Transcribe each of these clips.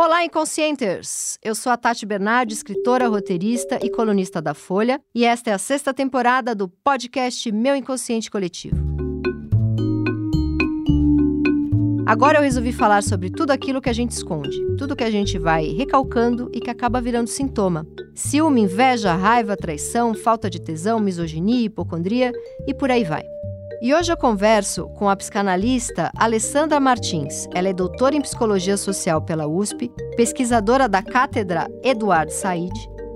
Olá, Inconscienters! Eu sou a Tati Bernardi, escritora, roteirista e colunista da Folha, e esta é a sexta temporada do podcast Meu Inconsciente Coletivo. Agora eu resolvi falar sobre tudo aquilo que a gente esconde, tudo que a gente vai recalcando e que acaba virando sintoma. Ciúme, inveja, raiva, traição, falta de tesão, misoginia, hipocondria e por aí vai. E hoje eu converso com a psicanalista Alessandra Martins. Ela é doutora em psicologia social pela USP, pesquisadora da cátedra Eduardo Said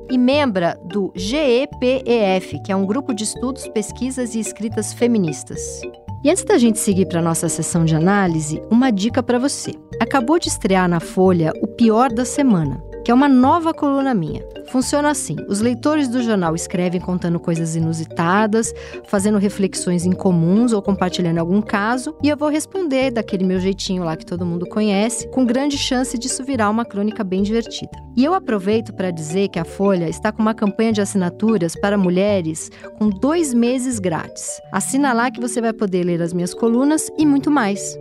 e membra do GEPEF, que é um grupo de estudos, pesquisas e escritas feministas. E antes da gente seguir para nossa sessão de análise, uma dica para você. Acabou de estrear na Folha O Pior da Semana que é uma nova coluna minha. Funciona assim: os leitores do jornal escrevem contando coisas inusitadas, fazendo reflexões incomuns ou compartilhando algum caso, e eu vou responder daquele meu jeitinho lá que todo mundo conhece, com grande chance disso virar uma crônica bem divertida. E eu aproveito para dizer que a Folha está com uma campanha de assinaturas para mulheres com dois meses grátis. Assina lá que você vai poder ler as minhas colunas e muito mais.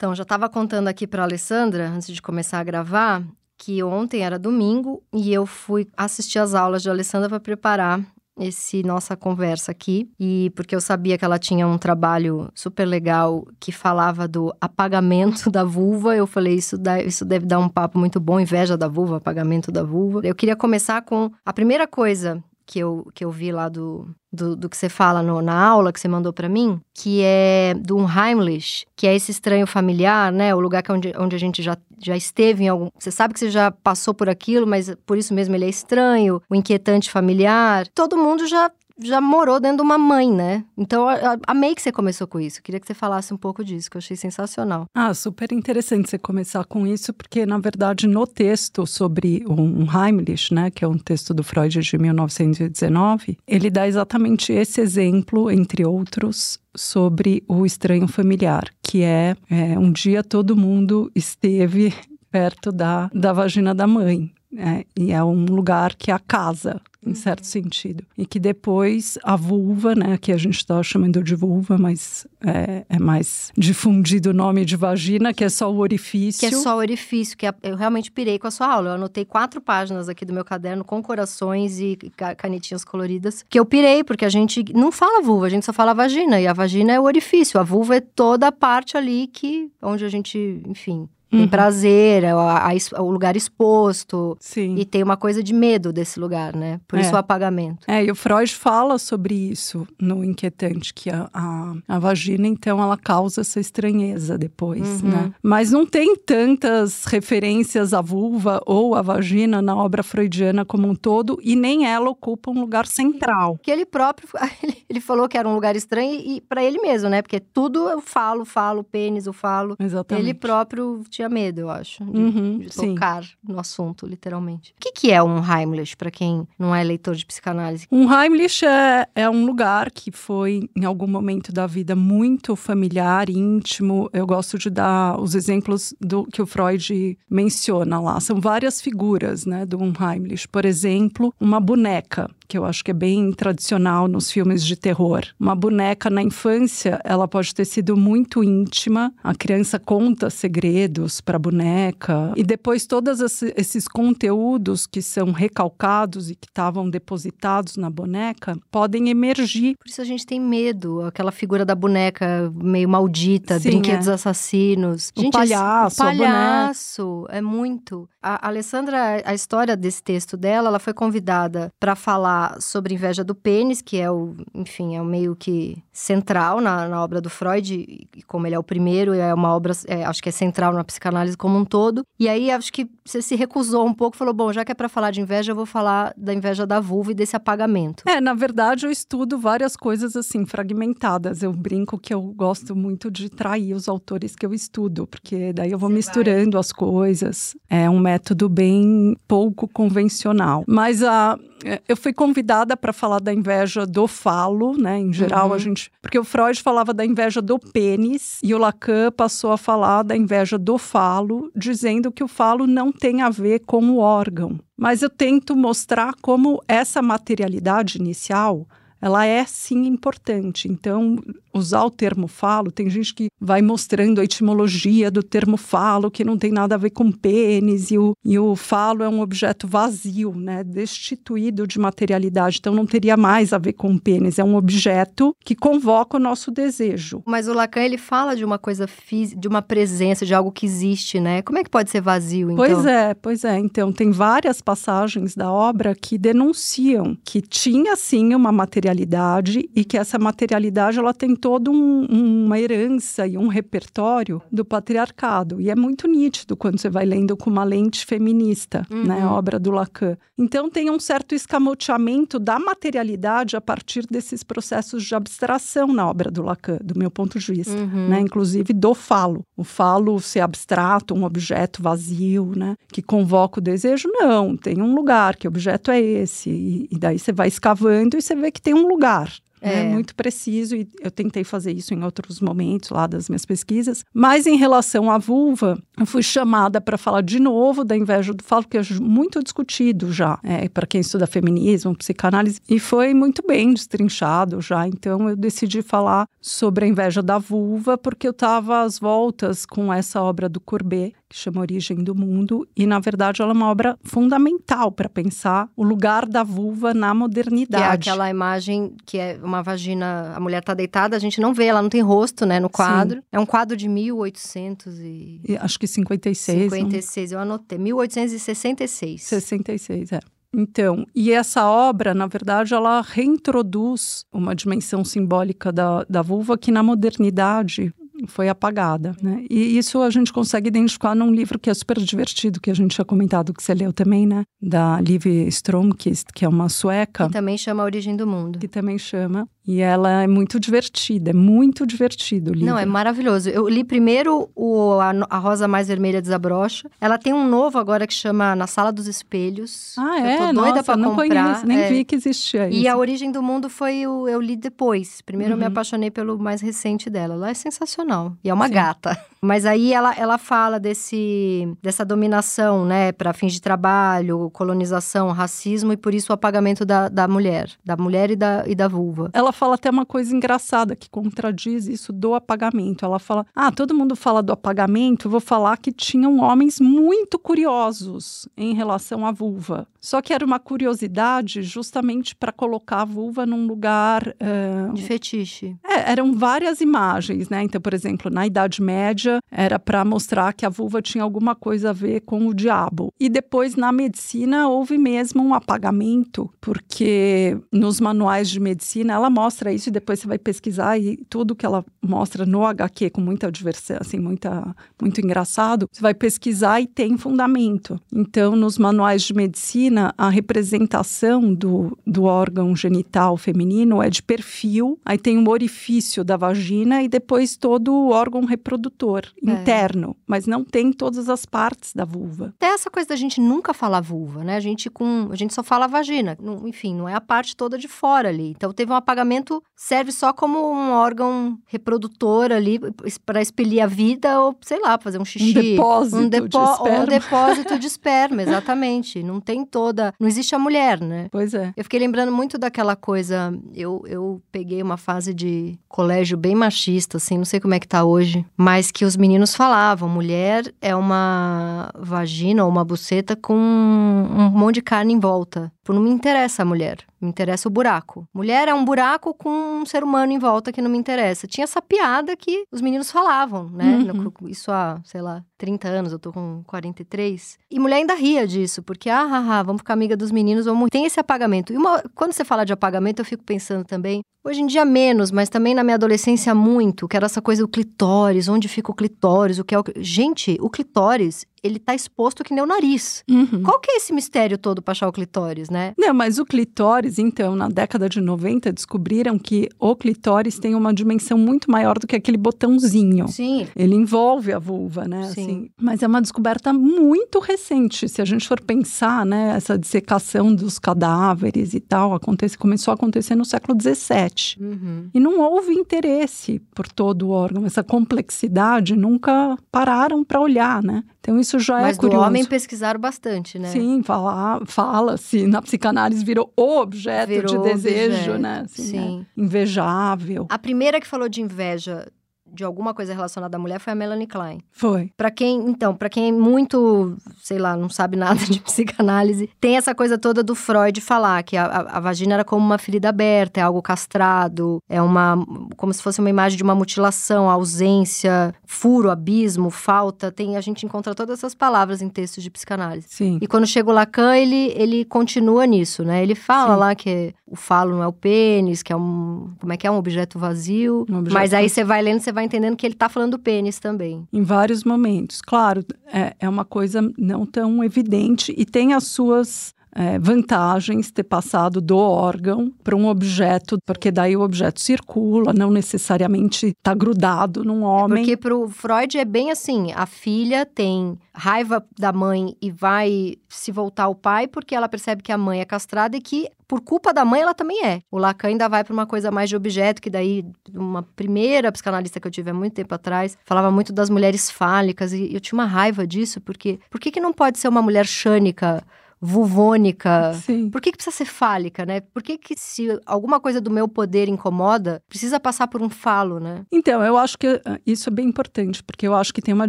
Então, já estava contando aqui para Alessandra, antes de começar a gravar, que ontem era domingo e eu fui assistir as aulas de Alessandra para preparar esse nossa conversa aqui e porque eu sabia que ela tinha um trabalho super legal que falava do apagamento da vulva, eu falei isso dá, isso deve dar um papo muito bom, inveja da vulva, apagamento da vulva. Eu queria começar com a primeira coisa que eu, que eu vi lá do, do, do que você fala no, na aula que você mandou para mim, que é do Heimlich, que é esse estranho familiar, né? O lugar que é onde, onde a gente já, já esteve em algum. Você sabe que você já passou por aquilo, mas por isso mesmo ele é estranho, o inquietante familiar. Todo mundo já já morou dentro de uma mãe, né? Então, amei que você começou com isso. Queria que você falasse um pouco disso, que eu achei sensacional. Ah, super interessante você começar com isso, porque, na verdade, no texto sobre um Heimlich, né, que é um texto do Freud de 1919, ele dá exatamente esse exemplo, entre outros, sobre o estranho familiar, que é, é um dia todo mundo esteve perto da, da vagina da mãe. É, e é um lugar que é a casa, em certo sentido. E que depois a vulva, né, que a gente está chamando de vulva, mas é, é, mais difundido o nome de vagina, que é só o orifício. Que é só o orifício, que é, eu realmente pirei com a sua aula. Eu anotei quatro páginas aqui do meu caderno com corações e canetinhas coloridas, que eu pirei, porque a gente não fala vulva, a gente só fala vagina, e a vagina é o orifício, a vulva é toda a parte ali que, onde a gente, enfim, tem uhum. prazer, é a, a, o lugar exposto. Sim. E tem uma coisa de medo desse lugar, né? Por é. isso o apagamento. É, e o Freud fala sobre isso no Inquietante, que a, a, a vagina, então, ela causa essa estranheza depois, uhum. né? Mas não tem tantas referências à vulva ou à vagina na obra freudiana como um todo, e nem ela ocupa um lugar central. Que ele próprio, ele falou que era um lugar estranho e para ele mesmo, né? Porque tudo eu falo, falo, pênis, eu falo. Exatamente. Ele próprio tinha medo, eu acho, de, uhum, de tocar sim. no assunto, literalmente. O que, que é um Heimlich, para quem não é leitor de psicanálise? Um Heimlich é, é um lugar que foi, em algum momento da vida, muito familiar, íntimo. Eu gosto de dar os exemplos do que o Freud menciona lá. São várias figuras, né, do um Heimlich. Por exemplo, uma boneca que eu acho que é bem tradicional nos filmes de terror. Uma boneca na infância, ela pode ter sido muito íntima, a criança conta segredos para a boneca, e depois todos esses conteúdos que são recalcados e que estavam depositados na boneca podem emergir. Por isso a gente tem medo, aquela figura da boneca meio maldita, Sim, brinquedos é. assassinos. O gente, palhaço, o palhaço, é muito. A Alessandra, a história desse texto dela, ela foi convidada para falar sobre inveja do pênis, que é o, enfim, é o meio que central na, na obra do Freud, e como ele é o primeiro, é uma obra, é, acho que é central na psicanálise como um todo. E aí acho que você se recusou um pouco, falou, bom, já que é para falar de inveja, eu vou falar da inveja da vulva e desse apagamento. É, na verdade eu estudo várias coisas assim fragmentadas. Eu brinco que eu gosto muito de trair os autores que eu estudo, porque daí eu vou você misturando vai. as coisas. É um método bem pouco convencional. Mas a é, eu fui convidada para falar da inveja do falo, né? Em geral, uhum. a gente. Porque o Freud falava da inveja do pênis e o Lacan passou a falar da inveja do falo, dizendo que o falo não tem a ver com o órgão. Mas eu tento mostrar como essa materialidade inicial ela é sim importante. Então, usar o termo falo, tem gente que vai mostrando a etimologia do termo falo, que não tem nada a ver com pênis, e o, e o falo é um objeto vazio, né? Destituído de materialidade. Então não teria mais a ver com pênis. É um objeto que convoca o nosso desejo. Mas o Lacan, ele fala de uma coisa física, de uma presença, de algo que existe, né? Como é que pode ser vazio, então? Pois é, pois é. Então, tem várias passagens da obra que denunciam que tinha, sim, uma materialidade e que essa materialidade, ela tem toda um, uma herança e um repertório do patriarcado. E é muito nítido quando você vai lendo com uma lente feminista, uhum. né? A obra do Lacan. Então, tem um certo escamoteamento da materialidade a partir desses processos de abstração na obra do Lacan, do meu ponto de vista, uhum. né? Inclusive do falo. O falo ser abstrato, um objeto vazio, né? Que convoca o desejo, não. Tem um lugar, que objeto é esse? E, e daí você vai escavando e você vê que tem um lugar. É. é. muito preciso e eu tentei fazer isso em outros momentos lá das minhas pesquisas. Mas em relação à vulva, eu fui chamada para falar de novo da inveja do falo, que é muito discutido já, é, para quem estuda feminismo, psicanálise, e foi muito bem destrinchado já. Então eu decidi falar sobre a inveja da vulva, porque eu estava às voltas com essa obra do Courbet, que chama Origem do Mundo, e na verdade ela é uma obra fundamental para pensar o lugar da vulva na modernidade. Que é aquela imagem que é uma vagina, a mulher está deitada, a gente não vê, ela não tem rosto, né, no quadro. Sim. É um quadro de 1800 e... e acho que 56. 56, não... eu anotei, 1866. 66, é. Então, e essa obra, na verdade, ela reintroduz uma dimensão simbólica da, da vulva que na modernidade foi apagada. Né? E isso a gente consegue identificar num livro que é super divertido, que a gente tinha comentado, que você leu também, né? Da Liv Stromkist, que é uma sueca. Que também chama A Origem do Mundo. Que também chama. E ela é muito divertida, é muito divertido o livro. Não, é maravilhoso. Eu li primeiro o a, a, Rosa Mais Vermelha Desabrocha. Ela tem um novo agora que chama Na Sala dos Espelhos. Ah, é? Eu tô doida Nossa, pra não comprar. Conheço, nem é. vi que existia isso. E A Origem do Mundo foi o eu li depois. Primeiro uhum. eu me uhum. apaixonei pelo mais recente dela. Ela é sensacional. E é uma Sim. gata. Mas aí ela, ela fala desse, dessa dominação, né, para fins de trabalho, colonização, racismo e por isso o apagamento da, da mulher, da mulher e da, e da vulva. Ela fala até uma coisa engraçada que contradiz isso do apagamento. Ela fala: ah, todo mundo fala do apagamento, vou falar que tinham homens muito curiosos em relação à vulva. Só que era uma curiosidade justamente para colocar a vulva num lugar. Uh... De fetiche. É, eram várias imagens, né? Então, por exemplo, na Idade Média, era para mostrar que a vulva tinha alguma coisa a ver com o diabo. E depois, na medicina, houve mesmo um apagamento, porque nos manuais de medicina ela mostra isso e depois você vai pesquisar e tudo que ela mostra no HQ com muita diversão, assim, muita, muito engraçado, você vai pesquisar e tem fundamento. Então, nos manuais de medicina, a representação do, do órgão genital feminino é de perfil, aí tem um orifício da vagina e depois todo o órgão reprodutor é. interno, mas não tem todas as partes da vulva. Até essa coisa da gente nunca falar vulva, né? A gente com, a gente só fala vagina, não, enfim, não é a parte toda de fora ali. Então teve um apagamento, serve só como um órgão reprodutor ali para expelir a vida ou sei lá, fazer um xixi, um depósito um, depo de esperma. um depósito de esperma, exatamente. Não tem toda, não existe a mulher, né? Pois é. Eu fiquei lembrando muito daquela coisa, eu eu peguei uma fase de colégio bem machista assim, não sei como é que tá hoje, mas que os meninos falavam: mulher é uma vagina ou uma buceta com um monte de carne em volta. Tipo, não me interessa a mulher, me interessa o buraco. Mulher é um buraco com um ser humano em volta que não me interessa. Tinha essa piada que os meninos falavam, né? Uhum. Isso há, sei lá, 30 anos, eu tô com 43. E mulher ainda ria disso, porque, ah, ah, ah vamos ficar amiga dos meninos, vamos. Tem esse apagamento. E uma... quando você fala de apagamento, eu fico pensando também, hoje em dia menos, mas também na minha adolescência muito, que era essa coisa do clitóris, onde fica o clitóris, o que é o. Gente, o clitóris, ele tá exposto que nem o nariz. Uhum. Qual que é esse mistério todo pra achar o clitóris, né? Não, mas o clitóris, então, na década de 90, descobriram que o clitóris tem uma dimensão muito maior do que aquele botãozinho. Sim. Ele envolve a vulva, né? Sim. Assim. Mas é uma descoberta muito recente. Se a gente for pensar, né, essa dissecação dos cadáveres e tal, acontece, começou a acontecer no século XVII. Uhum. E não houve interesse por todo o órgão. Essa complexidade nunca pararam para olhar, né? Então isso já Mas é curioso. Mas homem pesquisaram bastante, né? Sim, fala, fala-se. Na psicanálise virou o objeto virou de desejo, objeto. né? Assim, Sim. Né? Invejável. A primeira que falou de inveja de alguma coisa relacionada à mulher foi a Melanie Klein. Foi. Para quem, então, para quem é muito, sei lá, não sabe nada de psicanálise, tem essa coisa toda do Freud falar que a, a, vagina era como uma ferida aberta, é algo castrado, é uma como se fosse uma imagem de uma mutilação, ausência, furo, abismo, falta. Tem a gente encontra todas essas palavras em textos de psicanálise. Sim. E quando chega o Lacan, ele ele continua nisso, né? Ele fala Sim. lá que o falo não é o pênis, que é um como é que é um objeto vazio, um objeto mas aí você vai lendo, você vai vai entendendo que ele está falando do pênis também. Em vários momentos. Claro, é, é uma coisa não tão evidente e tem as suas é, vantagens ter passado do órgão para um objeto, porque daí o objeto circula, não necessariamente está grudado num homem. É porque para o Freud é bem assim: a filha tem raiva da mãe e vai se voltar ao pai porque ela percebe que a mãe é castrada e que por culpa da mãe ela também é. O Lacan ainda vai para uma coisa mais de objeto, que daí uma primeira psicanalista que eu tive há muito tempo atrás falava muito das mulheres fálicas e eu tinha uma raiva disso porque por que, que não pode ser uma mulher xânica? Vulvônica. Sim. Por que, que precisa ser fálica, né? Por que, que se alguma coisa do meu poder incomoda, precisa passar por um falo, né? Então, eu acho que ah, isso é bem importante, porque eu acho que tem uma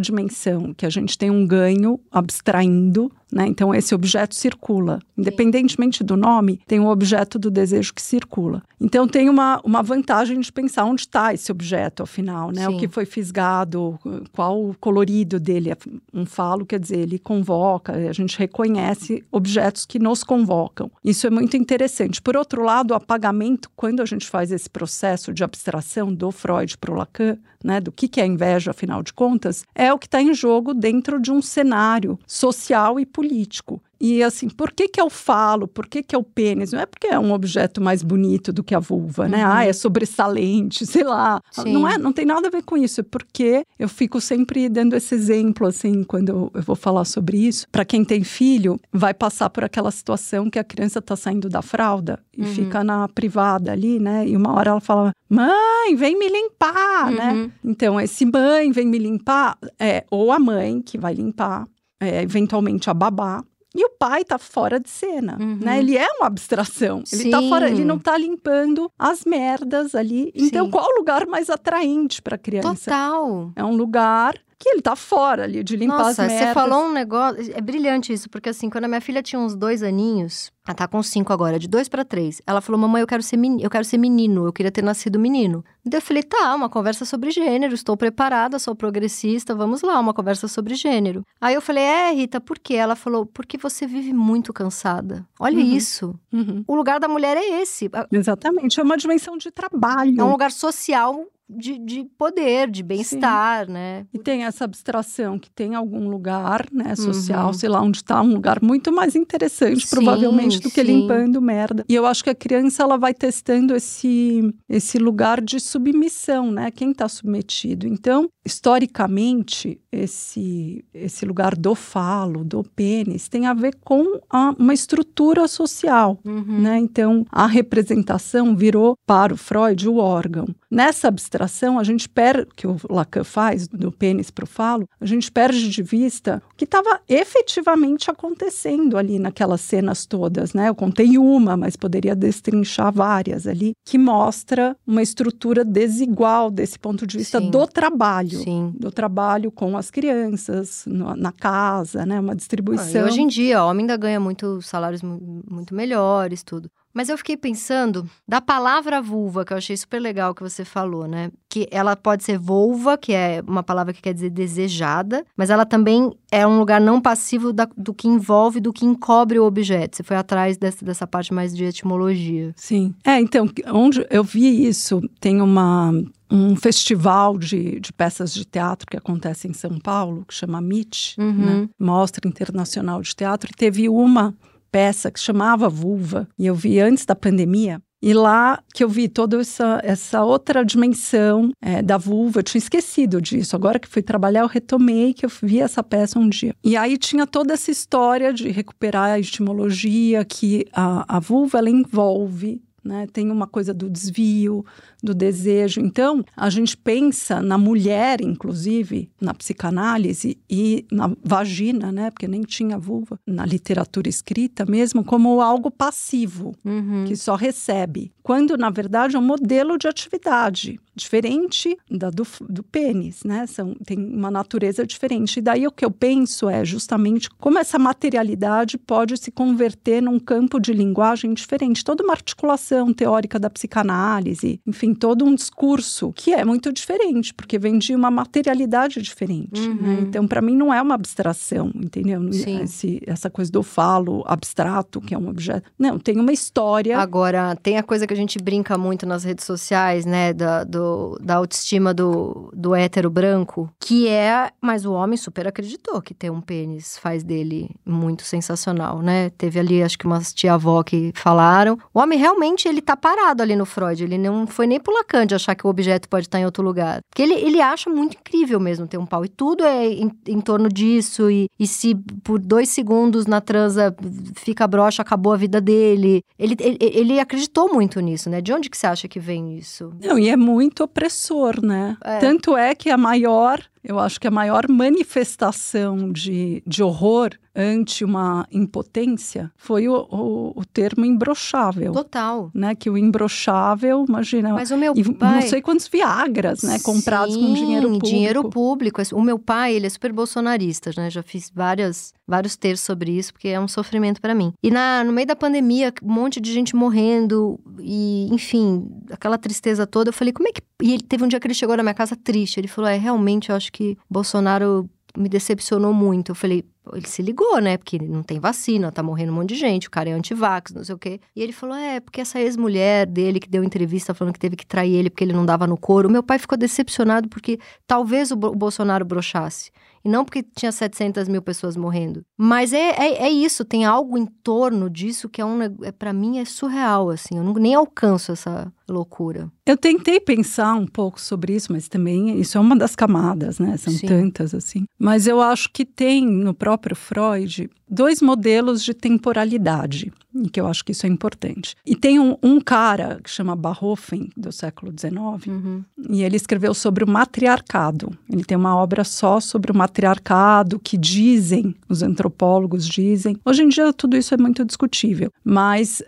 dimensão que a gente tem um ganho abstraindo né? Então, esse objeto circula. Independentemente do nome, tem o um objeto do desejo que circula. Então, tem uma, uma vantagem de pensar onde está esse objeto, afinal, né? O que foi fisgado, qual o colorido dele. É um falo, quer dizer, ele convoca, a gente reconhece objetos que nos convocam. Isso é muito interessante. Por outro lado, o apagamento, quando a gente faz esse processo de abstração do Freud para o Lacan, né, do que, que é inveja, afinal de contas, é o que está em jogo dentro de um cenário social e político. E assim, por que que eu falo? Por que que é o pênis? Não é porque é um objeto mais bonito do que a vulva, né? Uhum. Ah, é sobressalente, sei lá. Sim. Não é, não tem nada a ver com isso. É porque eu fico sempre dando esse exemplo assim, quando eu, eu vou falar sobre isso. Para quem tem filho, vai passar por aquela situação que a criança está saindo da fralda e uhum. fica na privada ali, né? E uma hora ela fala: "Mãe, vem me limpar", né? uhum. né? Então, esse mãe vem me limpar é ou a mãe que vai limpar, é, eventualmente a babá, e o pai tá fora de cena, né? uhum. né? Ele é uma abstração. Ele Sim. tá fora, ele não tá limpando as merdas ali. Então, Sim. qual o lugar mais atraente para criança? Total. É um lugar que ele tá fora ali de limpar Nossa, as merdas. você falou um negócio, é brilhante isso, porque assim, quando a minha filha tinha uns dois aninhos, ela tá com cinco agora, de dois para três. Ela falou: "Mamãe, eu quero ser menino, eu quero ser menino, eu queria ter nascido menino". Daí eu falei: "Tá, uma conversa sobre gênero, estou preparada, sou progressista, vamos lá, uma conversa sobre gênero". Aí eu falei: "É, Rita, por quê?". Ela falou: "Porque você vive muito cansada". Olha uhum. isso. Uhum. O lugar da mulher é esse. Exatamente, é uma dimensão de trabalho. É um lugar social de, de poder, de bem-estar, né? E tem essa abstração que tem algum lugar, né, social, uhum. sei lá, onde está um lugar muito mais interessante, sim, provavelmente, do que sim. limpando merda. E eu acho que a criança, ela vai testando esse, esse lugar de submissão, né? Quem está submetido. Então, historicamente, esse, esse lugar do falo, do pênis, tem a ver com a, uma estrutura social, uhum. né? Então, a representação virou, para o Freud, o órgão. Nessa abstração, a gente perde, que o Lacan faz, do pênis para o falo, a gente perde de vista o que estava efetivamente acontecendo ali naquelas cenas todas, né? Eu contei uma, mas poderia destrinchar várias ali, que mostra uma estrutura desigual desse ponto de vista Sim. do trabalho. Sim. Do trabalho com as crianças, no, na casa, né? Uma distribuição. Ah, hoje em dia, o homem ainda ganha muito salários muito melhores, tudo. Mas eu fiquei pensando da palavra vulva, que eu achei super legal que você falou, né? Que ela pode ser vulva, que é uma palavra que quer dizer desejada, mas ela também é um lugar não passivo da, do que envolve, do que encobre o objeto. Você foi atrás dessa, dessa parte mais de etimologia. Sim. É, então, onde eu vi isso, tem uma um festival de, de peças de teatro que acontece em São Paulo, que chama MIT, uhum. né? Mostra Internacional de Teatro, e teve uma peça que chamava Vulva, e eu vi antes da pandemia. E lá que eu vi toda essa, essa outra dimensão é, da vulva, eu tinha esquecido disso. Agora que fui trabalhar, eu retomei que eu vi essa peça um dia. E aí tinha toda essa história de recuperar a estimologia, que a, a vulva ela envolve né? Tem uma coisa do desvio, do desejo. Então, a gente pensa na mulher, inclusive, na psicanálise e na vagina, né? Porque nem tinha vulva, na literatura escrita mesmo, como algo passivo, uhum. que só recebe. Quando, na verdade, é um modelo de atividade diferente da do, do pênis, né? São, tem uma natureza diferente. E daí o que eu penso é justamente como essa materialidade pode se converter num campo de linguagem diferente. Toda uma articulação teórica da psicanálise, enfim, todo um discurso que é muito diferente, porque vem de uma materialidade diferente. Né? Uhum. Né? Então, para mim, não é uma abstração, entendeu? Esse, essa coisa do falo abstrato, que é um objeto. Não, tem uma história. Agora, tem a coisa que a gente brinca muito nas redes sociais, né? Da, do da autoestima do, do hétero branco, que é. Mas o homem super acreditou que ter um pênis faz dele muito sensacional, né? Teve ali, acho que umas tia-avó que falaram. O homem realmente, ele tá parado ali no Freud. Ele não foi nem pro Lacan de achar que o objeto pode estar em outro lugar. Porque ele, ele acha muito incrível mesmo ter um pau. E tudo é em, em torno disso. E, e se por dois segundos na transa fica broxa, acabou a vida dele. Ele, ele, ele acreditou muito nisso, né? De onde que você acha que vem isso? Não, e é muito muito opressor, né? É. Tanto é que a maior eu acho que a maior manifestação de, de horror ante uma impotência foi o, o, o termo imbrochável. Total. Né? Que o imbrochável, imagina. Mas o meu pai... Não sei quantos Viagras, né? Comprados Sim, com dinheiro público. dinheiro público. O meu pai, ele é super bolsonarista, né? Já fiz várias, vários textos sobre isso, porque é um sofrimento para mim. E na, no meio da pandemia, um monte de gente morrendo e, enfim, aquela tristeza toda. Eu falei, como é que... E ele teve um dia que ele chegou na minha casa triste. Ele falou, é, realmente, eu acho que Bolsonaro me decepcionou muito. Eu falei, ele se ligou, né? Porque não tem vacina, tá morrendo um monte de gente, o cara é antivax, não sei o quê. E ele falou: é, porque essa ex-mulher dele que deu entrevista falando que teve que trair ele porque ele não dava no couro. Meu pai ficou decepcionado porque talvez o, o Bolsonaro brochasse. E não porque tinha 700 mil pessoas morrendo. Mas é, é, é isso, tem algo em torno disso que é um. É, para mim é surreal, assim. Eu não, nem alcanço essa loucura. Eu tentei pensar um pouco sobre isso, mas também isso é uma das camadas, né? São Sim. tantas, assim. Mas eu acho que tem no próprio Freud dois modelos de temporalidade, e que eu acho que isso é importante. E tem um, um cara que chama Barhofen, do século XIX, uhum. e ele escreveu sobre o matriarcado. Ele tem uma obra só sobre o matriarcado, que dizem, os antropólogos dizem. Hoje em dia tudo isso é muito discutível, mas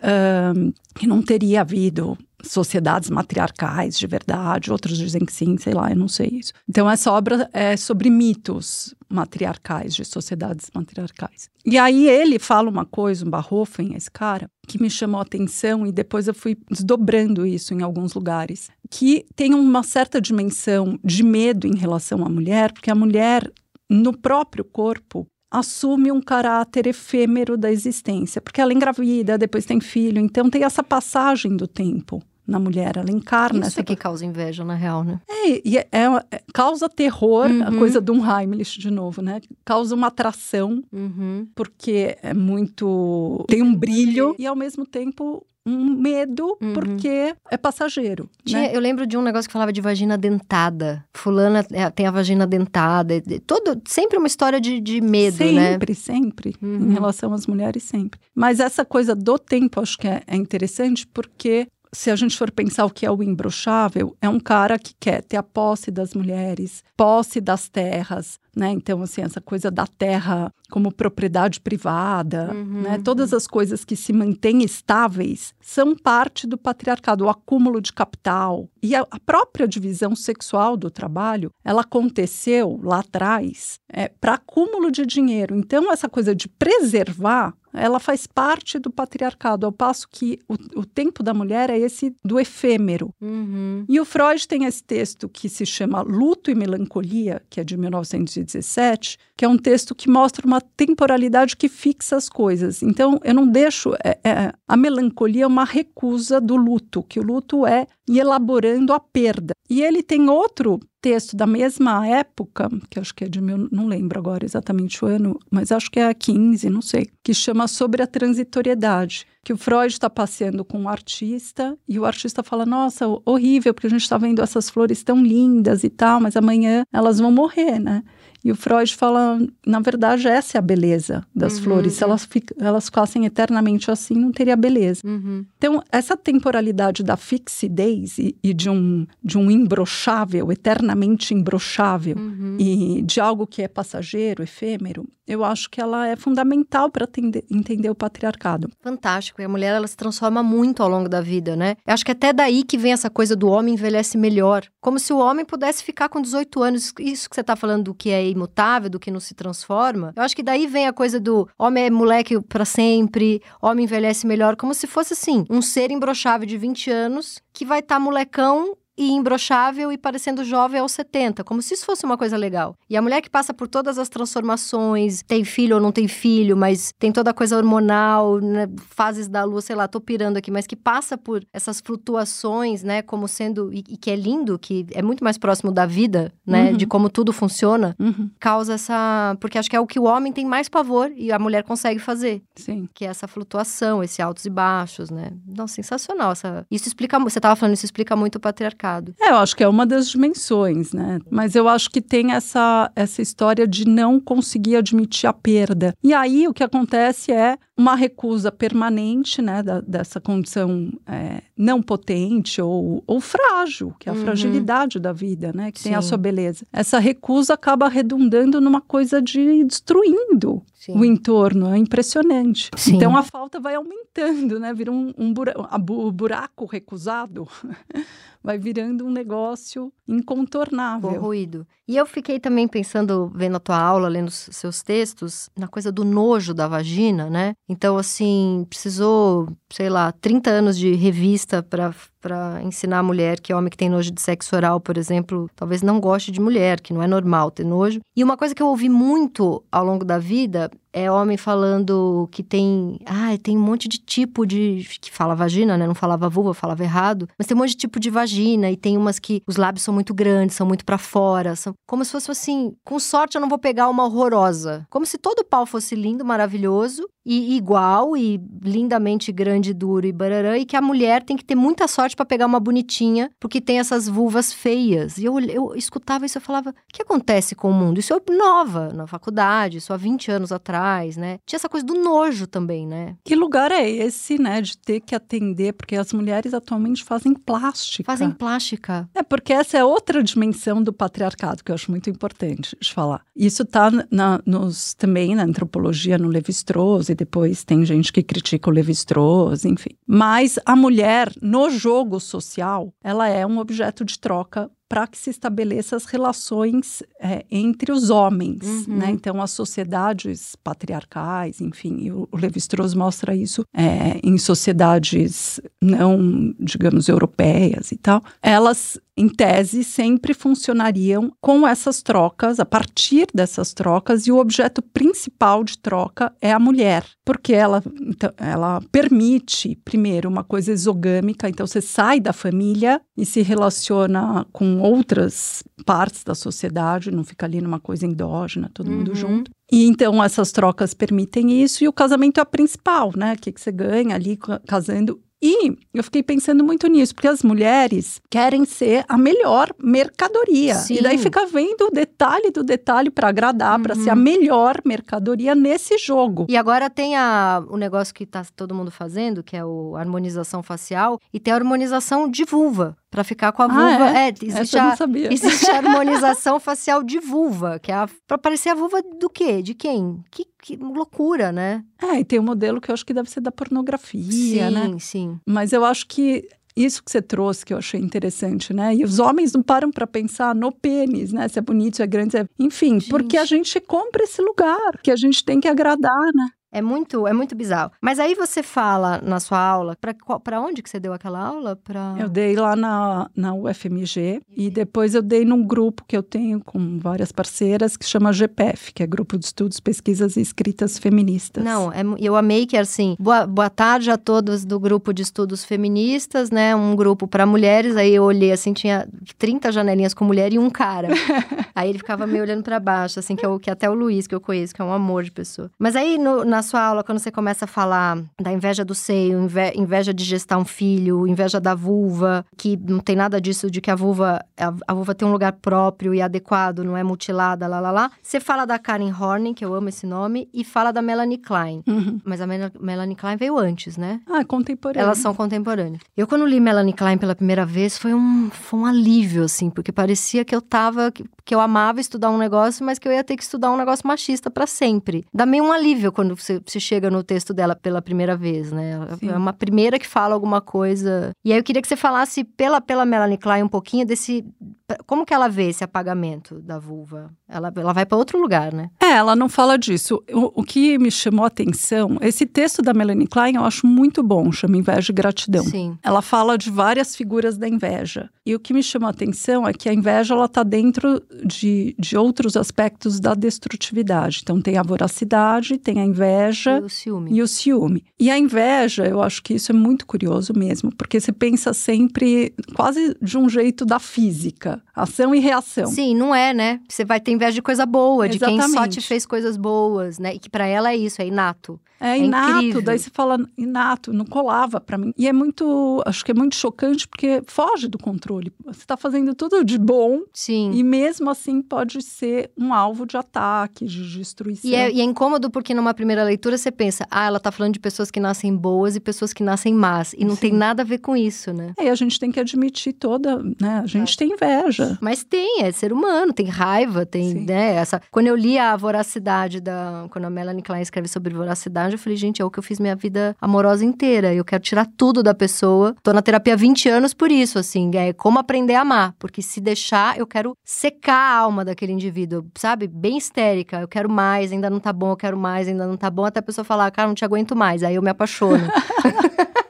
que não teria havido sociedades matriarcais de verdade, outros dizem que sim, sei lá, eu não sei isso. Então, essa obra é sobre mitos matriarcais, de sociedades matriarcais. E aí ele fala uma coisa, um Barrofen, esse cara, que me chamou a atenção e depois eu fui desdobrando isso em alguns lugares, que tem uma certa dimensão de medo em relação à mulher, porque a mulher, no próprio corpo, assume um caráter efêmero da existência, porque ela engravida, depois tem filho, então tem essa passagem do tempo na mulher, ela encarna Isso essa... é que causa inveja, na real, né? É, e é, é, é causa terror, uhum. a coisa do Heimlich, de novo, né? Causa uma atração, uhum. porque é muito... tem um brilho, e ao mesmo tempo um medo, uhum. porque é passageiro. Tinha, né? Eu lembro de um negócio que falava de vagina dentada. Fulana é, tem a vagina dentada. Todo, sempre uma história de, de medo, sempre, né? Sempre, sempre. Uhum. Em relação às mulheres, sempre. Mas essa coisa do tempo, acho que é, é interessante, porque se a gente for pensar o que é o imbrochável, é um cara que quer ter a posse das mulheres, posse das terras, né? Então, assim, essa coisa da terra como propriedade privada, uhum, né? Todas as coisas que se mantêm estáveis são parte do patriarcado, o acúmulo de capital. E a, a própria divisão sexual do trabalho, ela aconteceu lá atrás é, para acúmulo de dinheiro. Então, essa coisa de preservar ela faz parte do patriarcado, ao passo que o, o tempo da mulher é esse do efêmero. Uhum. E o Freud tem esse texto que se chama Luto e Melancolia, que é de 1900 2017, que é um texto que mostra uma temporalidade que fixa as coisas. Então, eu não deixo. É, é, a melancolia é uma recusa do luto, que o luto é elaborando a perda. E ele tem outro texto da mesma época, que acho que é de mil, não lembro agora exatamente o ano, mas acho que é a 15, não sei, que chama Sobre a Transitoriedade que o Freud está passeando com um artista e o artista fala: Nossa, horrível, porque a gente está vendo essas flores tão lindas e tal, mas amanhã elas vão morrer, né? E o Freud fala, na verdade, essa é a beleza das uhum, flores. Se elas, elas ficassem eternamente assim, não teria beleza. Uhum. Então, essa temporalidade da fixidez e, e, de, um, de um imbrochável, eternamente imbrochável, uhum. e de algo que é passageiro, efêmero, eu acho que ela é fundamental para entender o patriarcado. Fantástico. E a mulher, ela se transforma muito ao longo da vida, né? Eu acho que até daí que vem essa coisa do homem envelhece melhor. Como se o homem pudesse ficar com 18 anos. Isso que você está falando do que é imutável, do que não se transforma. Eu acho que daí vem a coisa do homem é moleque para sempre, homem envelhece melhor, como se fosse assim, um ser imbrochável de 20 anos que vai estar tá molecão e imbrochável e parecendo jovem aos 70, como se isso fosse uma coisa legal. E a mulher que passa por todas as transformações, tem filho ou não tem filho, mas tem toda a coisa hormonal, né, fases da lua, sei lá, tô pirando aqui, mas que passa por essas flutuações, né, como sendo e, e que é lindo, que é muito mais próximo da vida, né, uhum. de como tudo funciona, uhum. causa essa, porque acho que é o que o homem tem mais pavor e a mulher consegue fazer. Sim. Que é essa flutuação, esse altos e baixos, né? Não, sensacional essa. Isso explica, você tava falando, isso explica muito o patriarcado mercado. É, eu acho que é uma das dimensões, né? Mas eu acho que tem essa, essa história de não conseguir admitir a perda. E aí o que acontece é uma recusa permanente, né, da, dessa condição é, não potente ou, ou frágil, que é a uhum. fragilidade da vida, né, que Sim. tem a sua beleza. Essa recusa acaba redundando numa coisa de destruindo Sim. o entorno, é impressionante. Sim. Então a falta vai aumentando, né, vira um, um buraco, o buraco recusado vai virando um negócio incontornável. Corroído. E eu fiquei também pensando, vendo a tua aula, lendo os seus textos, na coisa do nojo da vagina, né? Então, assim, precisou, sei lá, 30 anos de revista para para ensinar a mulher que homem que tem nojo de sexo oral, por exemplo, talvez não goste de mulher, que não é normal ter nojo. E uma coisa que eu ouvi muito ao longo da vida é homem falando que tem, ah, tem um monte de tipo de que fala vagina, né? Não falava vulva, falava errado, mas tem um monte de tipo de vagina e tem umas que os lábios são muito grandes, são muito para fora, são como se fosse assim, com sorte eu não vou pegar uma horrorosa. Como se todo pau fosse lindo, maravilhoso e igual e lindamente grande, duro e bararã, e que a mulher tem que ter muita sorte para pegar uma bonitinha, porque tem essas vulvas feias. E eu, eu escutava isso e falava: o que acontece com o mundo? Isso é nova na faculdade, isso há 20 anos atrás, né? Tinha essa coisa do nojo também, né? Que lugar é esse, né, de ter que atender, porque as mulheres atualmente fazem plástica. Fazem plástica. É, porque essa é outra dimensão do patriarcado que eu acho muito importante de falar. Isso tá na, nos, também na antropologia, no Levi-Strauss depois tem gente que critica o Levi-Strauss, enfim. Mas a mulher, no jogo social, ela é um objeto de troca para que se estabeleça as relações é, entre os homens, uhum. né? Então, as sociedades patriarcais, enfim, o, o Levi-Strauss mostra isso é, em sociedades não, digamos, europeias e tal. Elas, em tese, sempre funcionariam com essas trocas, a partir dessas trocas, e o objeto principal de troca é a mulher, porque ela, então, ela permite, primeiro, uma coisa exogâmica, então você sai da família e se relaciona com outras partes da sociedade, não fica ali numa coisa endógena, todo uhum. mundo junto. E então essas trocas permitem isso e o casamento é a principal, né? O que, que você ganha ali casando. E eu fiquei pensando muito nisso, porque as mulheres querem ser a melhor mercadoria. Sim. E daí fica vendo o detalhe do detalhe para agradar, uhum. para ser a melhor mercadoria nesse jogo. E agora tem a, o negócio que tá todo mundo fazendo, que é a harmonização facial, e tem a harmonização de vulva para ficar com a vulva. Ah, é? é, existe, a, existe a harmonização facial de vulva, que é para parecer a vulva do quê? De quem? Que, que loucura, né? É, e tem um modelo que eu acho que deve ser da pornografia, sim, né? Sim, sim. Mas eu acho que isso que você trouxe que eu achei interessante, né? E os homens não param para pensar no pênis, né? Se é bonito, se é grande, se é... enfim, gente. porque a gente compra esse lugar, que a gente tem que agradar, né? É muito, é muito bizarro. Mas aí você fala na sua aula, para onde que você deu aquela aula? Pra... Eu dei lá na, na UFMG e depois eu dei num grupo que eu tenho com várias parceiras que chama GPF, que é Grupo de Estudos, Pesquisas e Escritas Feministas. Não, é, eu amei que era assim, boa, boa tarde a todos do Grupo de Estudos Feministas, né? Um grupo para mulheres, aí eu olhei assim, tinha 30 janelinhas com mulher e um cara. aí ele ficava meio olhando para baixo, assim, que, é o, que até o Luiz, que eu conheço, que é um amor de pessoa. Mas aí no, na sua aula, quando você começa a falar da inveja do seio, inve inveja de gestar um filho, inveja da vulva, que não tem nada disso de que a vulva, a, a vulva tem um lugar próprio e adequado, não é mutilada, lá, lá, lá. Você fala da Karen Horning, que eu amo esse nome, e fala da Melanie Klein. Uhum. Mas a Mel Melanie Klein veio antes, né? Ah, contemporânea. Elas são contemporâneas. Eu, quando li Melanie Klein pela primeira vez, foi um, foi um alívio, assim, porque parecia que eu tava. Que, que eu amava estudar um negócio, mas que eu ia ter que estudar um negócio machista para sempre. Dá meio um alívio quando você, você chega no texto dela pela primeira vez, né? Sim. É uma primeira que fala alguma coisa. E aí eu queria que você falasse pela, pela Melanie Klein um pouquinho desse. Como que ela vê esse apagamento da vulva? Ela, ela vai para outro lugar, né? É, ela não fala disso. O, o, que me chamou a atenção, esse texto da Melanie Klein eu acho muito bom, chama Inveja e Gratidão. Sim. Ela fala de várias figuras da inveja. E o que me chamou a atenção é que a inveja ela está dentro de, de outros aspectos da destrutividade. Então tem a voracidade, tem a inveja E o ciúme. e o ciúme. E a inveja, eu acho que isso é muito curioso mesmo, porque você pensa sempre quase de um jeito da física, ação e reação. Sim, não é, né? Você vai ter inveja de coisa boa, de quem só te Exatamente. fez coisas boas, né? E que para ela é isso, é inato. É É inato, incrível. daí você fala inato, não colava pra mim. E é muito, acho que é muito chocante porque foge do controle. Você tá fazendo tudo de bom Sim. e mesmo assim pode ser um alvo de ataque, de destruição. E é, e é incômodo porque numa primeira leitura você pensa, ah, ela tá falando de pessoas que nascem boas e pessoas que nascem más. E não tem Sim. nada a ver com isso, né? É, e a gente tem que admitir toda, né? A gente tem inveja. Mas tem, é ser humano, tem raiva, tem, Sim. né? Essa... Quando eu li a voracidade da. Quando a Melanie Klein escreve sobre voracidade, eu falei, gente, é o que eu fiz minha vida amorosa inteira. Eu quero tirar tudo da pessoa. Tô na terapia há 20 anos por isso, assim. É como aprender a amar. Porque se deixar, eu quero secar a alma daquele indivíduo, sabe? Bem histérica. Eu quero mais, ainda não tá bom, eu quero mais, ainda não tá bom. Até a pessoa falar, cara, não te aguento mais. Aí eu me apaixono.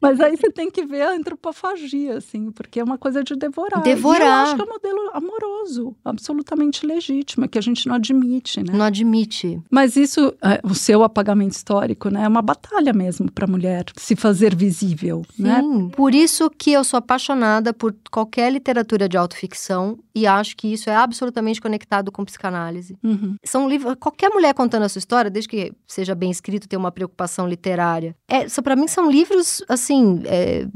Mas aí você tem que ver a antropofagia, assim, porque é uma coisa de devorar. Devorar. E eu acho que é um modelo amoroso, absolutamente legítimo, que a gente não admite, né? não admite. Mas isso, é, o seu apagamento histórico, né, é uma batalha mesmo para a mulher se fazer visível, né? Sim. Por isso que eu sou apaixonada por qualquer literatura de autoficção e acho que isso é absolutamente conectado com psicanálise. Uhum. São livros, qualquer mulher contando a sua história, desde que seja bem escrito, tenha uma preocupação literária. É, para mim são livros assim, é,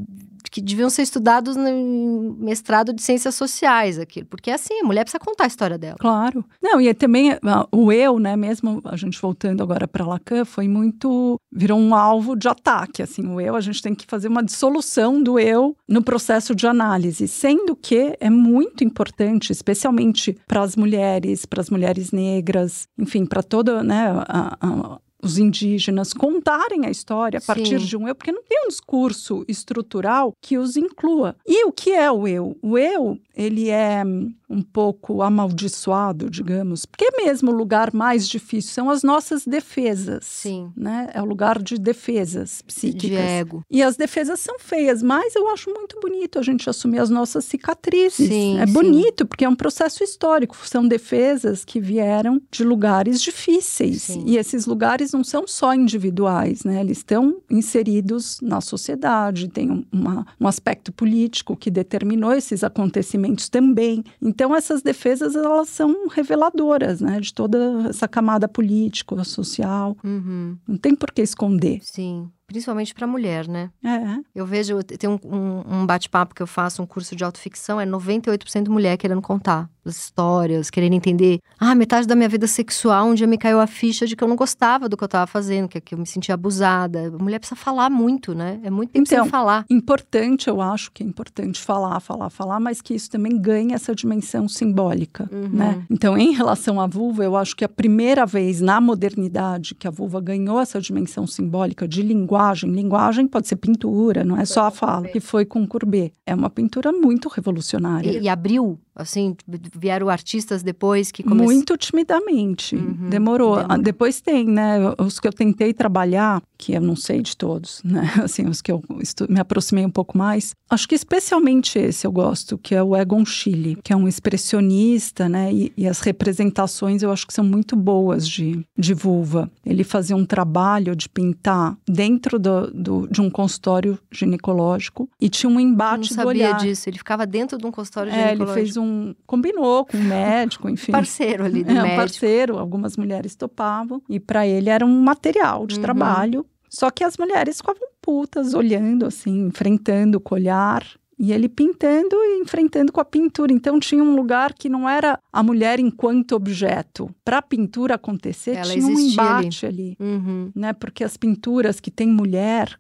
que deviam ser estudados no mestrado de ciências sociais, aquilo, porque assim, a mulher precisa contar a história dela. Claro. Não, e é também o eu, né, mesmo a gente voltando agora para Lacan, foi muito virou um alvo de ataque, assim, o eu, a gente tem que fazer uma dissolução do eu no processo de análise, sendo que é muito importante, especialmente para as mulheres, para as mulheres negras, enfim, para toda, né, a- a- os indígenas contarem a história a partir Sim. de um eu, porque não tem um discurso estrutural que os inclua. E o que é o eu? O eu, ele é hum, um pouco amaldiçoado, digamos, porque é mesmo o lugar mais difícil, são as nossas defesas. Sim. Né? É o lugar de defesas psíquicas. De ego. E as defesas são feias, mas eu acho muito bonito a gente assumir as nossas cicatrizes. Sim, é sim. bonito, porque é um processo histórico. São defesas que vieram de lugares difíceis. Sim. E esses lugares não são só individuais, né? Eles estão inseridos na sociedade, tem um, uma- um aspecto político que determinou esses acontecimentos também. Então, essas defesas, elas são reveladoras, né? De toda essa camada política, social. Uhum. Não tem por que esconder. Sim. Principalmente para mulher, né? É. Eu vejo, tem um, um- um bate-papo que eu faço, um curso de autoficção, é 98% mulher querendo contar as histórias, querendo entender. Ah, metade da minha vida sexual, um dia me caiu a ficha de que eu não gostava do que eu tava fazendo, que, que eu me sentia abusada. A mulher precisa falar muito, né? É muito tempo Então, sem falar. Importante, eu acho que é importante falar, falar, falar, mas que isso também ganha essa dimensão simbólica, Uhum. né? Então, em relação à vulva, eu acho que a primeira vez na modernidade que a vulva ganhou essa dimensão simbólica de linguagem, linguagem pode ser pintura, não é só a fala, que foi com Courbet. É uma pintura muito revolucionária. E, e abriu, assim, vieram artistas depois que começaram. Muito timidamente. Uhum, Demorou. Ah, Depois tem, né? Os que eu tentei trabalhar, que eu não sei de todos, né? Assim, os que eu me aproximei um pouco mais. Acho que especialmente esse eu gosto, que é o Egon Schiele, que é um expressionista, né? E, e as representações eu acho que são muito boas de, de vulva. Ele fazia um trabalho de pintar dentro do, do- de um consultório ginecológico e tinha um Eu não embate do sabia olhar. disso. Ele ficava dentro de um consultório É, ele fez um, combinou com o médico, enfim. Parceiro ali do é, médico. Um parceiro, algumas mulheres topavam. E para ele era um material de uhum. trabalho. Só que as mulheres ficavam putas, olhando assim, enfrentando o olhar. E ele pintando e enfrentando com a pintura. Então tinha um lugar que não era a mulher enquanto objeto. Para a pintura acontecer, Ela tinha um embate ali. ali uhum. né? Porque as pinturas que tem mulher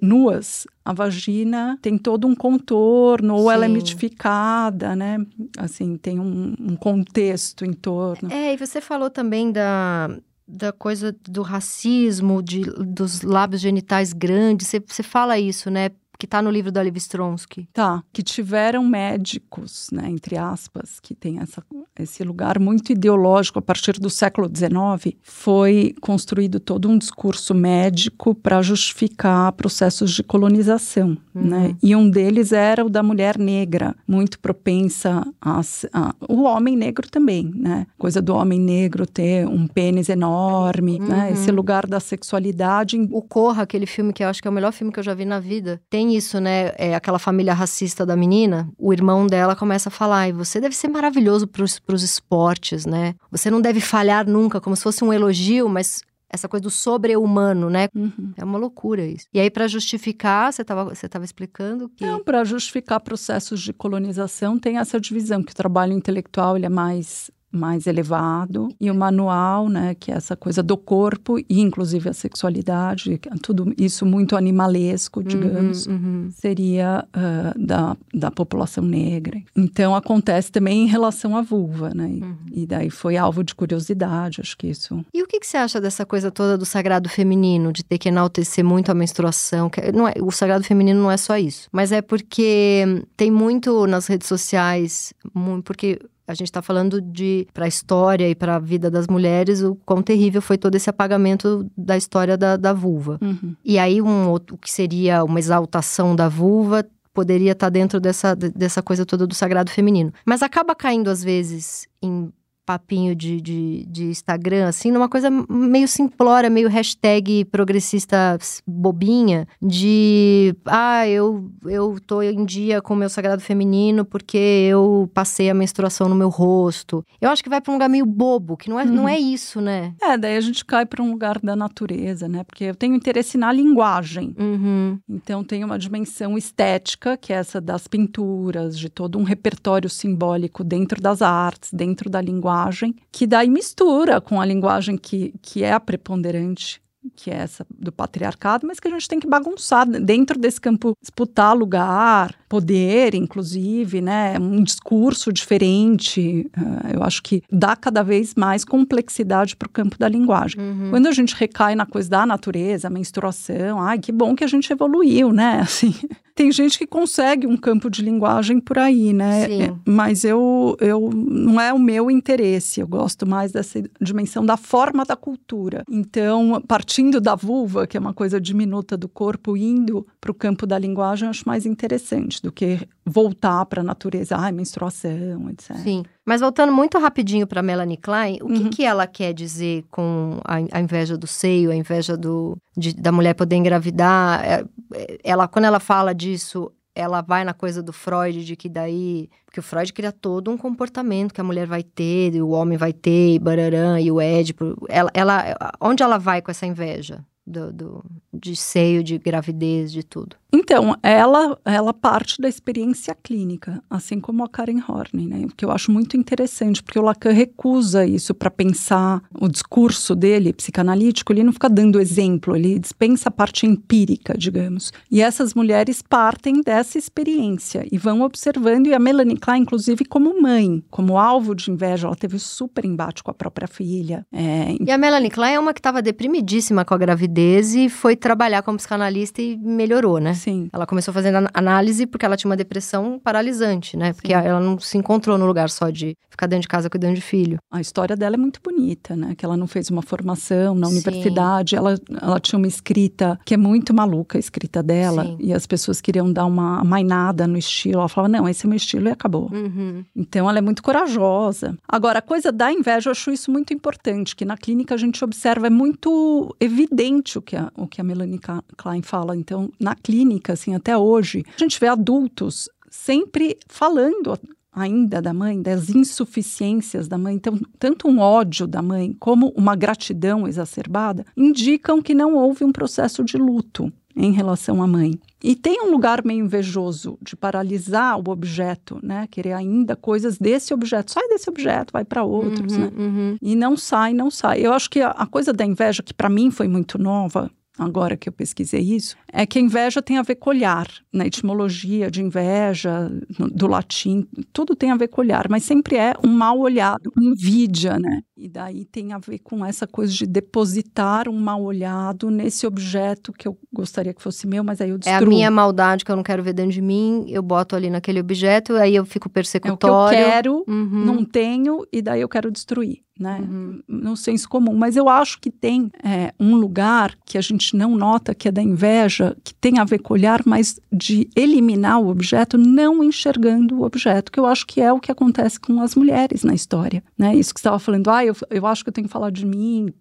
nuas, a vagina tem todo um contorno, ou Sim. ela é mitificada, né? Assim, tem um, um contexto em torno. É, e você falou também da, da coisa do racismo, de, dos lábios genitais grandes. Você, você fala isso, né? que está no livro da Liv Stronsky. Tá, que tiveram médicos, né, entre aspas, que tem essa, esse lugar muito ideológico a partir do século XIX, foi construído todo um discurso médico para justificar processos de colonização. Né? E um deles era o da mulher negra, muito propensa a, a, o homem negro também, né? Coisa do homem negro ter um pênis enorme, uhum. né? Esse lugar da sexualidade. O Corra, aquele filme que eu acho que é o melhor filme que eu já vi na vida, tem isso, né? É, aquela família racista da menina, o irmão dela começa a falar: você deve ser maravilhoso para os esportes, né? Você não deve falhar nunca, como se fosse um elogio, mas essa coisa do sobre-humano, né? Uhum. É uma loucura isso. E aí, para justificar, você estava você tava explicando que. Não, para justificar processos de colonização, tem essa divisão, que o trabalho intelectual ele é mais mais elevado e o manual, né, que é essa coisa do corpo e inclusive a sexualidade, tudo isso muito animalesco, uhum, digamos, uhum, uhum. seria uh, da, da população negra. Então acontece também em relação à vulva, né? Uhum. E daí foi alvo de curiosidade, acho que isso. E o que, que, você acha dessa coisa toda do sagrado feminino, de ter que enaltecer muito a menstruação? Que não é, o sagrado feminino não é só isso, mas é porque tem muito nas redes sociais, muito, porque a gente está falando de para a história e para a vida das mulheres o quão terrível foi todo esse apagamento da história da, da vulva. Uhum. E aí um o que seria uma exaltação da vulva poderia estar tá dentro dessa, dessa coisa toda do sagrado feminino. Mas acaba caindo às vezes em papinho de, de, de, Instagram, assim, numa coisa meio simplória, meio hashtag progressista bobinha, de ah, eu, eu tô em dia com o meu sagrado feminino porque eu passei a menstruação no meu rosto. Eu acho que vai para um lugar meio bobo, que não é, uhum. não é isso, né? É, daí a gente cai para um lugar da natureza, né? Porque eu tenho interesse na linguagem. Uhum. Então tem uma dimensão estética, que é essa das pinturas, de todo um repertório simbólico dentro das artes, dentro da linguagem linguagem, que daí mistura com a linguagem que, que é a preponderante que é essa do patriarcado, mas que a gente tem que bagunçar dentro desse campo, disputar lugar, poder, inclusive, né? Um discurso diferente. Uh, eu acho que dá cada vez mais complexidade para o campo da linguagem. Uhum. Quando a gente recai na coisa da natureza, menstruação, ai, que bom que a gente evoluiu, né? Assim, tem gente que consegue um campo de linguagem por aí, né? Sim. É, mas eu, eu não é o meu interesse. Eu gosto mais dessa dimensão da forma da cultura. Então, partindo da vulva, que é uma coisa diminuta do corpo, indo para o campo da linguagem, eu acho mais interessante do que voltar para a natureza, ai, menstruação, etc. Sim. Mas voltando muito rapidinho para Melanie Klein, o uhum. que, que ela quer dizer com a, a inveja do seio, a inveja do, de, da mulher poder engravidar? É, é, ela, quando ela fala disso, ela vai na coisa do Freud, de que daí. Porque o Freud cria todo um comportamento que a mulher vai ter, e o homem vai ter, e bararã, e o Édipo. Ela, ela, onde ela vai com essa inveja? Do, do, de seio, de gravidez, de tudo. Então, ela, ela parte da experiência clínica, assim como a Karen Horney, né? Que eu acho muito interessante, porque o Lacan recusa isso para pensar o discurso dele, psicanalítico, ele não fica dando exemplo, ele dispensa a parte empírica, digamos. E essas mulheres partem dessa experiência e vão observando, e a Melanie Klein, inclusive, como mãe, como alvo de inveja, ela teve super embate com a própria filha. É... E a Melanie Klein é uma que estava deprimidíssima com a gravidez e foi trabalhar como psicanalista e melhorou, né? Sim. Ela começou fazendo análise porque ela tinha uma depressão paralisante, né? Porque Sim. ela não se encontrou no lugar só de ficar dentro de casa cuidando de filho. A história dela é muito bonita, né? Que ela não fez uma formação na universidade, ela, ela tinha uma escrita que é muito maluca, a escrita dela. Sim. E as pessoas queriam dar uma mainada no estilo. Ela falava, não, esse é meu estilo e acabou. Uhum. Então ela é muito corajosa. Agora, a coisa da inveja, eu acho isso muito importante, que na clínica a gente observa, é muito evidente o que a, o que a Melanie Klein fala. Então, na clínica, assim, até hoje, a gente vê adultos sempre falando ainda da mãe, das insuficiências da mãe, então, tanto um ódio da mãe como uma gratidão exacerbada, indicam que não houve um processo de luto em relação à mãe. E tem um lugar meio invejoso de paralisar o objeto, né? Querer ainda coisas desse objeto. Sai desse objeto, vai para outros, Uhum, né? uhum. E não sai, não sai. Eu acho que a, a coisa da inveja, que para mim foi muito nova, agora que eu pesquisei isso, é que a inveja tem a ver com olhar. Na etimologia de inveja, no- do latim, tudo tem a ver com olhar, mas sempre é um mal olhado, invídia, né? E daí tem a ver com essa coisa de depositar um mal olhado nesse objeto que eu gostaria que fosse meu, mas aí eu É destruo. a minha maldade que eu não quero ver dentro de mim, eu boto ali naquele objeto, aí eu fico É o que eu persecutório. quero, Uhum. não tenho, e daí eu quero destruir, né? Uhum. No senso comum. Mas eu acho que tem é, um lugar que a gente não nota, que é da inveja, que tem a ver com olhar, mas de eliminar o objeto, não enxergando o objeto, que eu acho que é o que acontece com as mulheres na história, né? Isso que você estava falando, ah, eu, eu acho que eu tenho que falar de mim,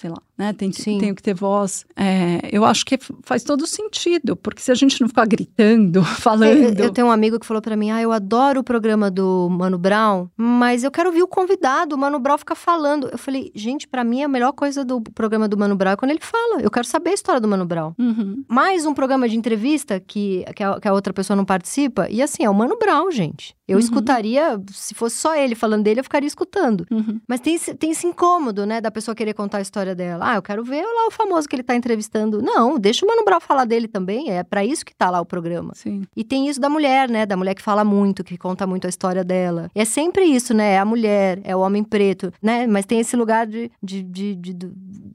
sei lá, né? Tem, Sim. tenho que ter voz. É, eu acho que faz todo sentido, porque se a gente não ficar gritando, É, falando... Eu, eu tenho um amigo que falou pra mim: Ah, eu adoro o programa do Mano Brown, mas eu quero ouvir o convidado. O Mano Brown fica falando. Eu falei, gente, pra mim a melhor coisa do programa do Mano Brown é quando ele fala. Eu quero saber a história do Mano Brown. Uhum. Mais um programa de entrevista que, que, a, que a outra pessoa não participa. E assim, é o Mano Brown, gente. Eu Uhum. escutaria, se fosse só ele falando dele, eu ficaria escutando. Uhum. Mas tem, esse- tem esse incômodo, né, da pessoa querer contar a história dela. Ah, eu quero ver lá o famoso que ele tá entrevistando. Não, deixa o Mano Brown falar dele também. É pra isso que tá lá o programa. Sim. E tem isso da mulher, né? Da mulher que fala muito, que conta muito a história dela. É sempre isso, né? É a mulher, é o homem preto, né? Mas tem esse lugar de. de, de- de- do-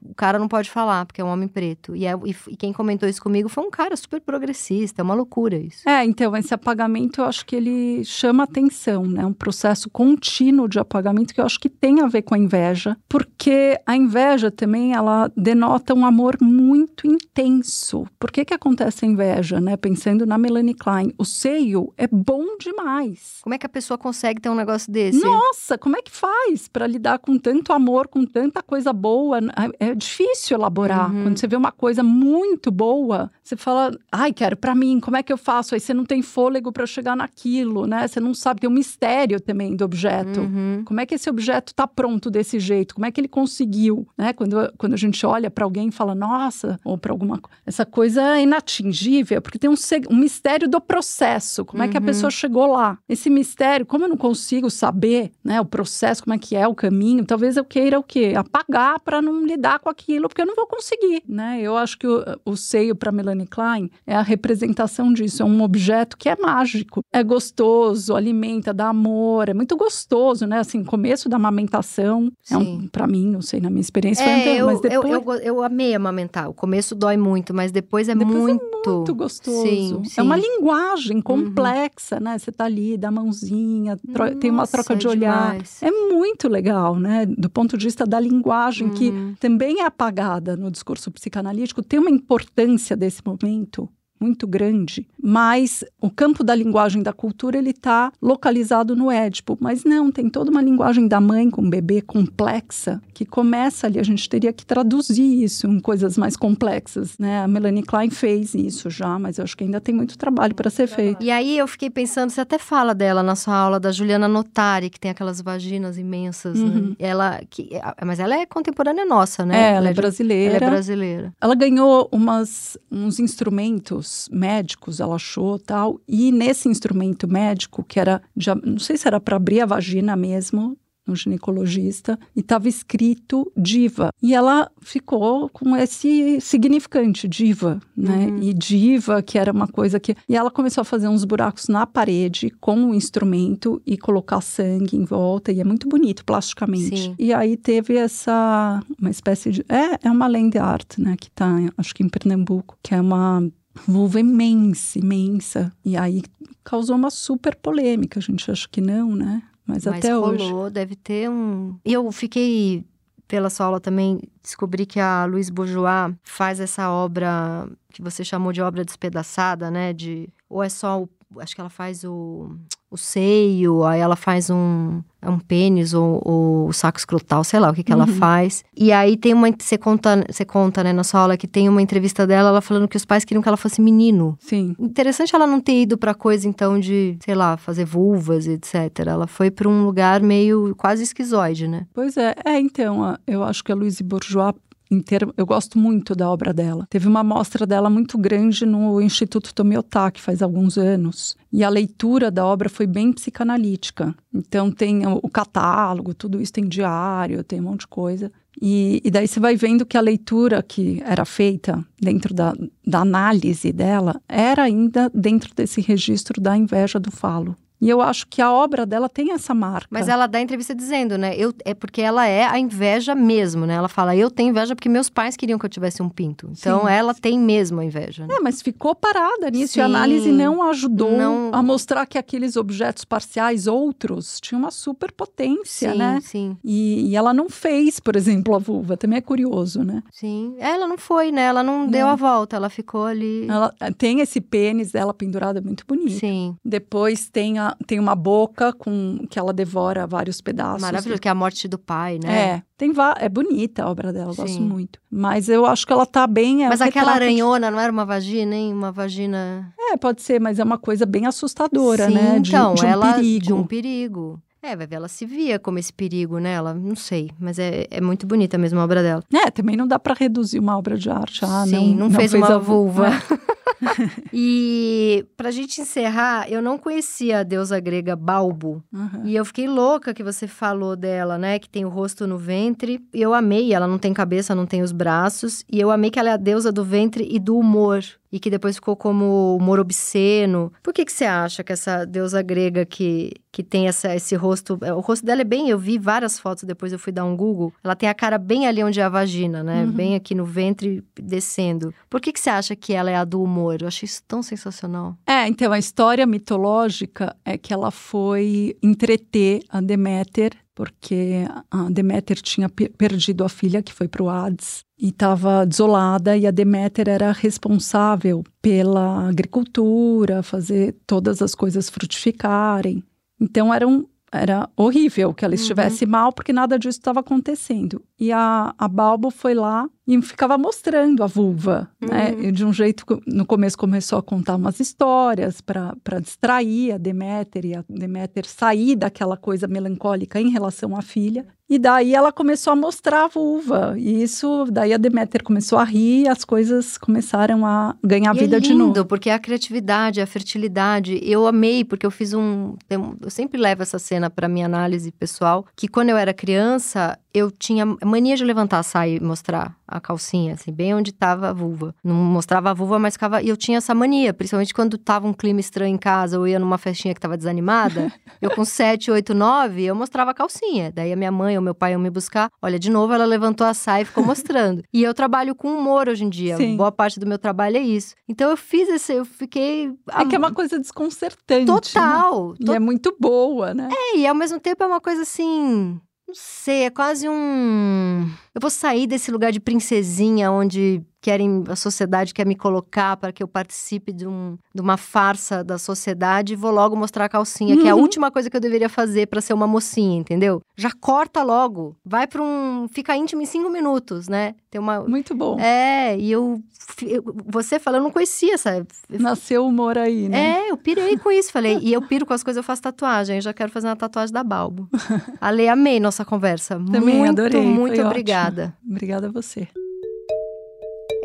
o cara não pode falar, porque é um homem preto. E, é- e e quem comentou isso comigo foi um cara super progressista. É uma loucura isso. É, então, esse apagamento eu acho que ele chama atenção, né? Um processo contínuo de apagamento que eu acho que tem a ver com a inveja, porque a inveja também, ela denota um amor muito intenso. Por que que acontece a inveja, né? Pensando na Melanie Klein, o seio é bom demais. Como é que a pessoa consegue ter um negócio desse? Nossa, como é que faz para lidar com tanto amor, com tanta coisa boa? É é difícil elaborar. Uhum. Quando você vê uma coisa muito boa, você fala, ai, quero para mim, como é que eu faço? Aí você não tem fôlego para chegar naquilo, né? Você não sabe, tem um mistério também do objeto. Uhum. Como é que esse objeto está pronto desse jeito? Como é que ele conseguiu? Né? Quando, quando a gente olha para alguém e fala, nossa, ou para alguma coisa, essa coisa é inatingível, porque tem um, um mistério do processo. Como é que a Uhum. pessoa chegou lá? Esse mistério, como eu não consigo saber né, o processo, como é que é o caminho, talvez eu queira o quê? Apagar para não lidar com aquilo, porque eu não vou conseguir. Né? Eu acho que o, o seio para Melanie Klein é a representação disso. É um objeto que é mágico, é gostoso, alimenta, dá amor, é muito gostoso, né? Assim, começo da amamentação, é um, Sim. para mim, não sei, na minha experiência, foi um É, tempo, eu, mas depois eu, eu, eu amei amamentar. O começo dói muito, mas depois é Depois é muito. muito gostoso. Sim, É uma sim. linguagem complexa, né? Você tá ali, dá mãozinha, tro- tem uma Nossa, troca de é olhar. demais. É muito legal, né? Do ponto de vista da linguagem, que Uhum. também é apagada no discurso psicanalítico, tem uma importância desse momento muito grande, mas o campo da linguagem da cultura ele está localizado no Édipo, mas não, tem toda uma linguagem da mãe com o bebê complexa que começa ali, a gente teria que traduzir isso em coisas mais complexas, né? A Melanie Klein fez isso já, mas eu acho que ainda tem muito trabalho para ser feito. E aí eu fiquei pensando, você até fala dela na sua aula da Juliana Notari, que tem aquelas vaginas imensas, né? Uhum. Ela que, mas ela é contemporânea nossa, né? É, ela é de- brasileira. Ela é brasileira. Ela ganhou umas, uns instrumentos médicos, ela achou tal, e nesse instrumento médico, que era, de, não sei se era para abrir a vagina mesmo, um ginecologista, e estava escrito diva. E ela ficou com esse significante, diva, né? Uhum. E diva, que era uma coisa que. E ela começou a fazer uns buracos na parede com o instrumento e colocar sangue em volta, e é muito bonito plasticamente. Sim. E aí teve essa, uma espécie de. É, é uma land art, né? Que tá, acho que em Pernambuco, que é uma vulva imensa, imensa. E aí causou uma super polêmica. A gente acha que não, né? Mas, Mas até hoje. rolou, deve ter um. E eu fiquei, pela sua aula também, descobri que a Louise Bourgeois faz essa obra que você chamou de obra despedaçada, né? De... Ou é só o. Acho que ela faz o. o seio, aí ela faz um, é um pênis ou, ou o saco escrotal, sei lá o que, que uhum. ela faz. E aí tem uma. Você conta, você conta, né, na sua aula que tem uma entrevista dela, ela falando que os pais queriam que ela fosse menino. Sim. Interessante ela não ter ido pra coisa, então, de, sei lá, fazer vulvas, etc. Ela foi pra um lugar meio quase esquizoide, né? Pois é. É, então, eu acho que a Louise Bourgeois Termo, eu gosto muito da obra dela. Teve uma mostra dela muito grande no Instituto Tomiotá, que faz alguns anos. E a leitura da obra foi bem psicanalítica. Então tem o, catálogo, tudo isso tem diário, tem um monte de coisa. E, e, daí você vai vendo que a leitura que era feita dentro da, da análise dela era ainda dentro desse registro da inveja do falo. E eu acho que a obra dela tem essa marca. Mas ela dá entrevista dizendo, né? Eu, é porque ela é a inveja mesmo, né? Ela fala, eu tenho inveja porque meus pais queriam que eu tivesse um pinto. Então Sim. ela tem mesmo a inveja. Né? É, mas ficou parada nisso. Sim. E a análise não ajudou não... a mostrar que aqueles objetos parciais, outros, tinham uma superpotência, sim, né? Sim. E, e ela não fez, por exemplo, a vulva. Também é curioso, né? Sim. Ela não foi, né? Ela não, não. deu a volta, ela ficou ali. Ela tem esse pênis dela pendurado, é muito bonito. Sim. Depois tem a tem uma boca com que ela devora vários pedaços. Maravilhoso, que é a morte do pai, né? É. Tem é bonita a obra dela, gosto muito. Mas eu acho que ela tá bem. É mas aquela aranhona de... não era uma vagina, hein? Uma vagina. É, pode ser, mas é uma coisa bem assustadora, Sim, né? De, então, de um ela perigo. de um perigo. É, vai ver, ela se via como esse perigo, né? Ela, não sei, mas é, é muito bonita mesmo a obra dela. É, também não dá para reduzir uma obra de arte. Ah, Sim, não, não, não fez, fez, uma vulva. e pra gente encerrar, eu não conhecia a deusa grega Balbo. Uhum. E eu fiquei louca que você falou dela, né? Que tem o rosto no ventre. E eu amei, ela não tem cabeça, não tem os braços. E eu amei que ela é a deusa do ventre e do humor e que depois ficou como humor obsceno. Por que, que você acha que essa deusa grega que, que tem essa, esse rosto. É, o rosto dela é bem. Eu vi várias fotos, depois eu fui dar um Google. Ela tem a cara bem ali onde é a vagina, né? Uhum. Bem aqui no ventre descendo. Por que, que você acha que ela é a do humor? Eu achei isso tão sensacional. É, então a história mitológica é que ela foi entreter a Deméter porque a Deméter tinha perdido a filha que foi para o Hades e estava desolada e a Deméter era responsável pela agricultura, fazer todas as coisas frutificarem. Então era, um, era horrível que ela uhum. estivesse uhum. mal porque nada disso estava acontecendo. E a, a Balbo foi lá e ficava mostrando a vulva, né? uhum. né? De um jeito, no começo começou a contar umas histórias para distrair a Deméter e a Deméter sair daquela coisa melancólica em relação à filha. E daí ela começou a mostrar a vulva. E isso, daí a Deméter começou a rir, as coisas começaram a ganhar e é vida é lindo, de novo. porque a criatividade, a fertilidade, eu amei, porque eu fiz um. Eu sempre levo essa cena para minha análise pessoal, que quando eu era criança, eu tinha mania de levantar a saia e mostrar a calcinha, assim, bem onde estava a vulva. Não mostrava a vulva, mas ficava. E eu tinha essa mania, principalmente quando tava um clima estranho em casa, ou ia numa festinha que tava desanimada. eu com 7, 8, 9, eu mostrava a calcinha. Daí a minha mãe ou meu pai iam me buscar. Olha, de novo, ela levantou a saia e ficou mostrando. e eu trabalho com humor hoje em dia. Sim. Boa parte do meu trabalho é isso. Então eu fiz esse, eu fiquei. É que é uma coisa desconcertante. Total. Né? E é muito boa, né? É, e ao mesmo tempo é uma coisa assim não sei, é quase um. Eu vou sair desse lugar de princesinha onde querem a sociedade quer me colocar para que eu participe de, um, de uma farsa da sociedade e vou logo mostrar a calcinha, uhum. que é a uhum. última coisa que eu deveria fazer para ser uma mocinha, entendeu? Já corta logo, vai para um, fica íntimo em cinco minutos, né? Tem uma muito bom. É, e eu, eu você falando, eu não conhecia essa. Nasceu o humor aí, né? É, eu pirei com isso, falei. e eu piro com as coisas, eu faço tatuagem. Eu já quero fazer uma tatuagem da Balbo. Ale, amei nossa conversa. Também muito, adorei. Muito obrigada. Ótimo. Obrigada a você.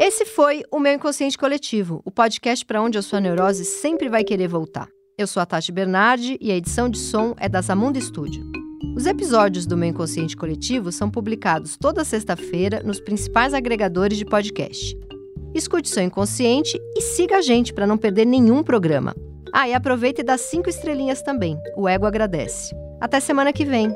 Esse foi o meu Inconsciente Coletivo, o podcast para onde a sua neurose sempre vai querer voltar. Eu sou a Tati Bernardi e a edição de som é da Zamunda Studio. Os episódios do meu Inconsciente Coletivo são publicados toda sexta-feira nos principais agregadores de podcast. Escute seu inconsciente e siga a gente para não perder nenhum programa. Ah, e aproveita e dá cinco estrelinhas também. O ego agradece. Até semana que vem.